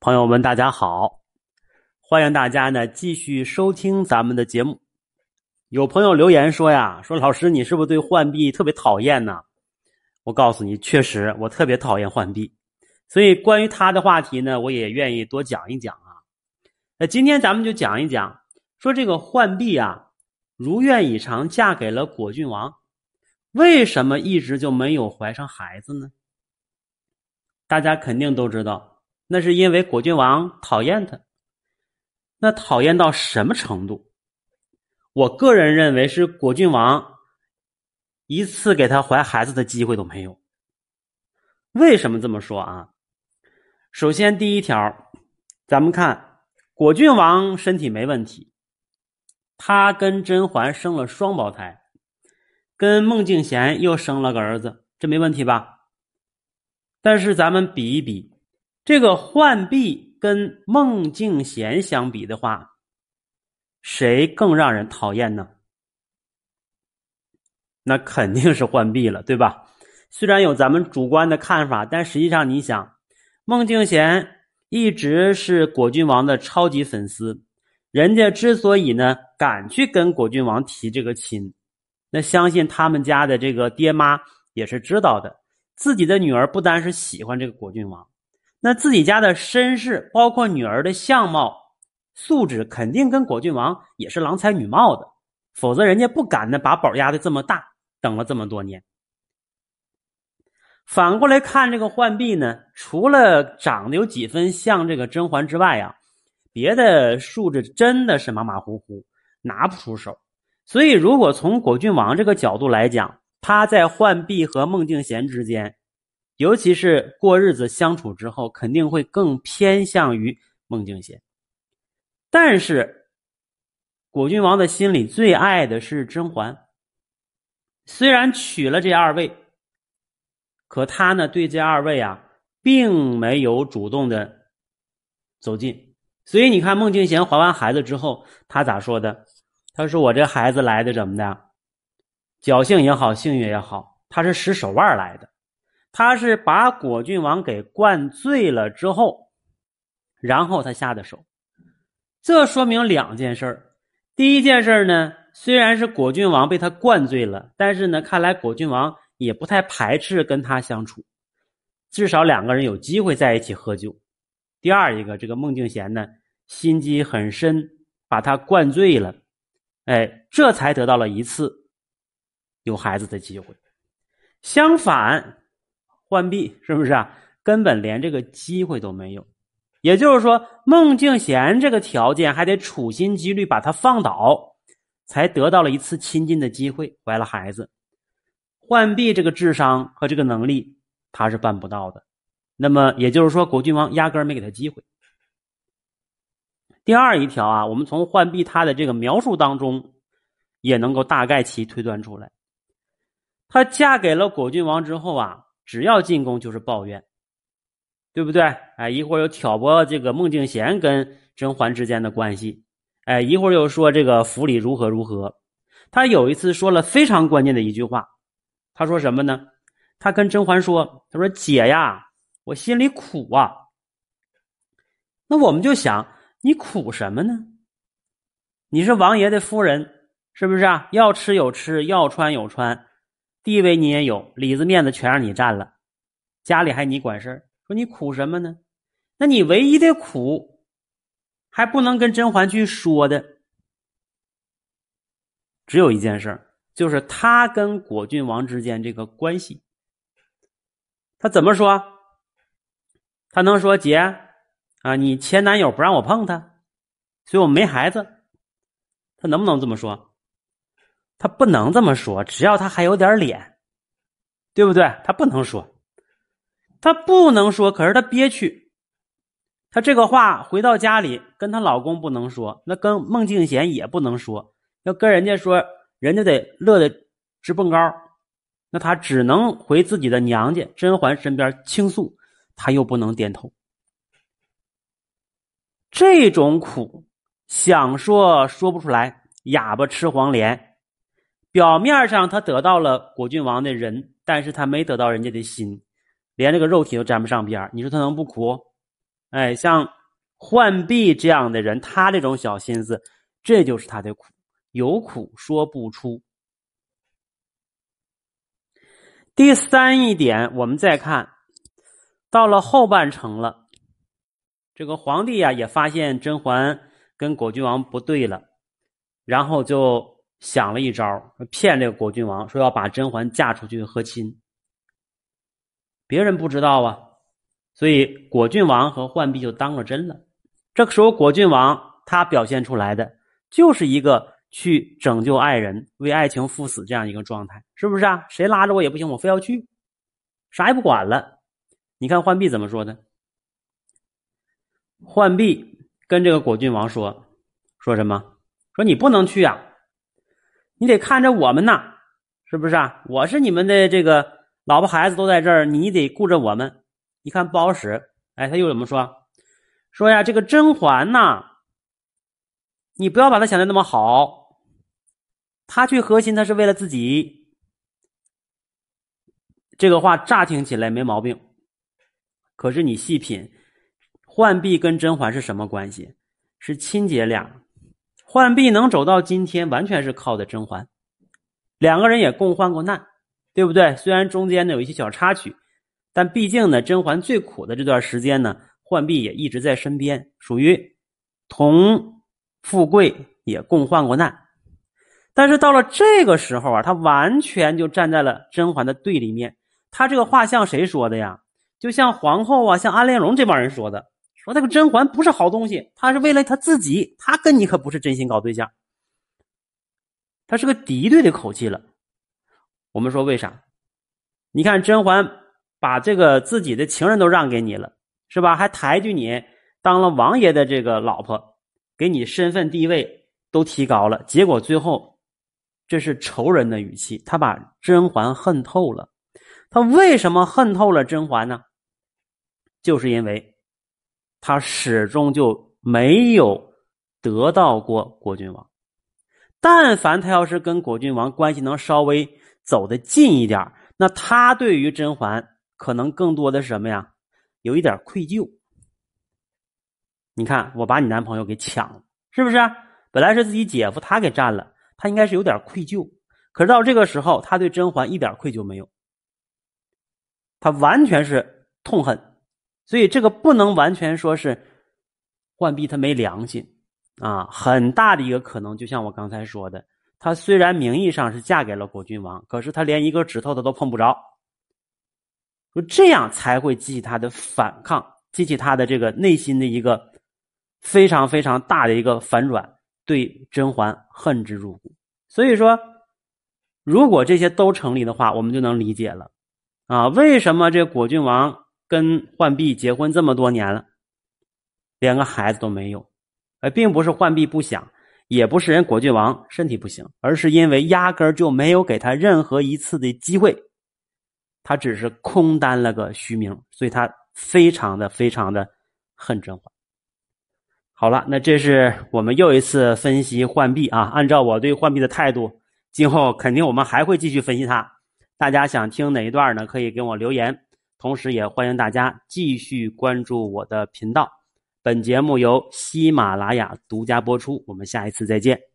朋友们，大家好！欢迎大家呢继续收听咱们的节目。有朋友留言说呀，说老师你是不是对浣碧特别讨厌呢？我告诉你，确实我特别讨厌浣碧，所以关于他的话题呢，我也愿意多讲一讲啊。那今天咱们就讲一讲，说这个浣碧啊，如愿以偿嫁给了果郡王，为什么一直就没有怀上孩子呢？大家肯定都知道，那是因为果郡王讨厌他。那讨厌到什么程度？我个人认为是果郡王一次给他怀孩子的机会都没有。为什么这么说啊？首先，第一条，咱们看果郡王身体没问题，他跟甄嬛生了双胞胎，跟孟静娴又生了个儿子，这没问题吧？但是咱们比一比，这个浣碧跟孟静娴相比的话，谁更让人讨厌呢？那肯定是浣碧了，对吧？虽然有咱们主观的看法，但实际上你想，孟静娴一直是果郡王的超级粉丝，人家之所以呢敢去跟果郡王提这个亲，那相信他们家的这个爹妈也是知道的。自己的女儿不单是喜欢这个果郡王，那自己家的身世，包括女儿的相貌、素质，肯定跟果郡王也是郎才女貌的，否则人家不敢呢把宝压的这么大，等了这么多年。反过来看这个浣碧呢，除了长得有几分像这个甄嬛之外啊，别的素质真的是马马虎虎，拿不出手。所以，如果从果郡王这个角度来讲，他在浣碧和孟静娴之间，尤其是过日子相处之后，肯定会更偏向于孟静娴。但是，果郡王的心里最爱的是甄嬛。虽然娶了这二位，可他呢对这二位啊，并没有主动的走近。所以你看，孟静娴怀完孩子之后，他咋说的？他说：“我这孩子来的怎么的？”侥幸也好，幸运也好，他是使手腕来的，他是把果郡王给灌醉了之后，然后他下的手。这说明两件事第一件事呢，虽然是果郡王被他灌醉了，但是呢，看来果郡王也不太排斥跟他相处，至少两个人有机会在一起喝酒。第二一个，这个孟静娴呢，心机很深，把他灌醉了，哎，这才得到了一次。有孩子的机会，相反，浣碧是不是啊？根本连这个机会都没有。也就是说，孟静娴这个条件还得处心积虑把她放倒，才得到了一次亲近的机会，怀了孩子。浣碧这个智商和这个能力，他是办不到的。那么也就是说，果郡王压根没给他机会。第二一条啊，我们从浣碧他的这个描述当中，也能够大概其推断出来。她嫁给了果郡王之后啊，只要进宫就是抱怨，对不对？哎，一会儿又挑拨这个孟静娴跟甄嬛之间的关系，哎，一会儿又说这个府里如何如何。他有一次说了非常关键的一句话，他说什么呢？他跟甄嬛说：“他说姐呀，我心里苦啊。”那我们就想，你苦什么呢？你是王爷的夫人，是不是啊？要吃有吃，要穿有穿。地位你也有，里子面子全让你占了，家里还你管事儿，说你苦什么呢？那你唯一的苦，还不能跟甄嬛去说的，只有一件事就是他跟果郡王之间这个关系。他怎么说？他能说姐啊，你前男友不让我碰他，所以我没孩子。他能不能这么说？他不能这么说，只要他还有点脸，对不对？他不能说，他不能说。可是他憋屈，他这个话回到家里跟他老公不能说，那跟孟静娴也不能说。要跟人家说，人家得乐得直蹦高。那他只能回自己的娘家甄嬛身边倾诉，他又不能点头。这种苦，想说说不出来，哑巴吃黄连。表面上他得到了果郡王的人，但是他没得到人家的心，连这个肉体都沾不上边你说他能不苦？哎，像浣碧这样的人，他这种小心思，这就是他的苦，有苦说不出。第三一点，我们再看到了后半程了，这个皇帝呀也发现甄嬛跟果郡王不对了，然后就想了一招，骗这个果郡王说要把甄嬛嫁出去和亲。别人不知道啊，所以果郡王和浣碧就当了真了。这个时候，果郡王他表现出来的就是一个。去拯救爱人，为爱情赴死这样一个状态，是不是啊？谁拉着我也不行，我非要去，啥也不管了。你看浣碧怎么说的？浣碧跟这个果郡王说：“说什么？说你不能去啊，你得看着我们呐，是不是啊？我是你们的这个老婆孩子都在这儿，你得顾着我们。你看不好使。哎，他又怎么说？说呀，这个甄嬛呐。”你不要把他想的那么好，他去核心，他是为了自己。这个话乍听起来没毛病，可是你细品，浣碧跟甄嬛是什么关系？是亲姐俩。浣碧能走到今天，完全是靠的甄嬛。两个人也共患过难，对不对？虽然中间呢有一些小插曲，但毕竟呢，甄嬛最苦的这段时间呢，浣碧也一直在身边，属于同。富贵也共患过难，但是到了这个时候啊，他完全就站在了甄嬛的对立面。他这个话像谁说的呀？就像皇后啊，像安陵容这帮人说的，说那个甄嬛不是好东西，她是为了她自己，她跟你可不是真心搞对象，他是个敌对的口气了。我们说为啥？你看甄嬛把这个自己的情人都让给你了，是吧？还抬举你当了王爷的这个老婆。给你身份地位都提高了，结果最后这是仇人的语气。他把甄嬛恨透了。他为什么恨透了甄嬛呢？就是因为他始终就没有得到过果郡王。但凡他要是跟果郡王关系能稍微走得近一点，那他对于甄嬛可能更多的是什么呀？有一点愧疚。你看，我把你男朋友给抢了，是不是？本来是自己姐夫，他给占了，他应该是有点愧疚。可是到这个时候，他对甄嬛一点愧疚没有，他完全是痛恨。所以这个不能完全说是浣碧他没良心啊，很大的一个可能，就像我刚才说的，他虽然名义上是嫁给了果郡王，可是他连一个指头他都碰不着，说这样才会激起他的反抗，激起他的这个内心的一个。非常非常大的一个反转，对甄嬛恨之入骨。所以说，如果这些都成立的话，我们就能理解了啊，为什么这果郡王跟浣碧结婚这么多年了，连个孩子都没有？呃，并不是浣碧不想，也不是人果郡王身体不行，而是因为压根就没有给他任何一次的机会，他只是空担了个虚名，所以他非常的非常的恨甄嬛。好了，那这是我们又一次分析浣碧啊。按照我对浣碧的态度，今后肯定我们还会继续分析它。大家想听哪一段呢？可以给我留言。同时也欢迎大家继续关注我的频道。本节目由喜马拉雅独家播出。我们下一次再见。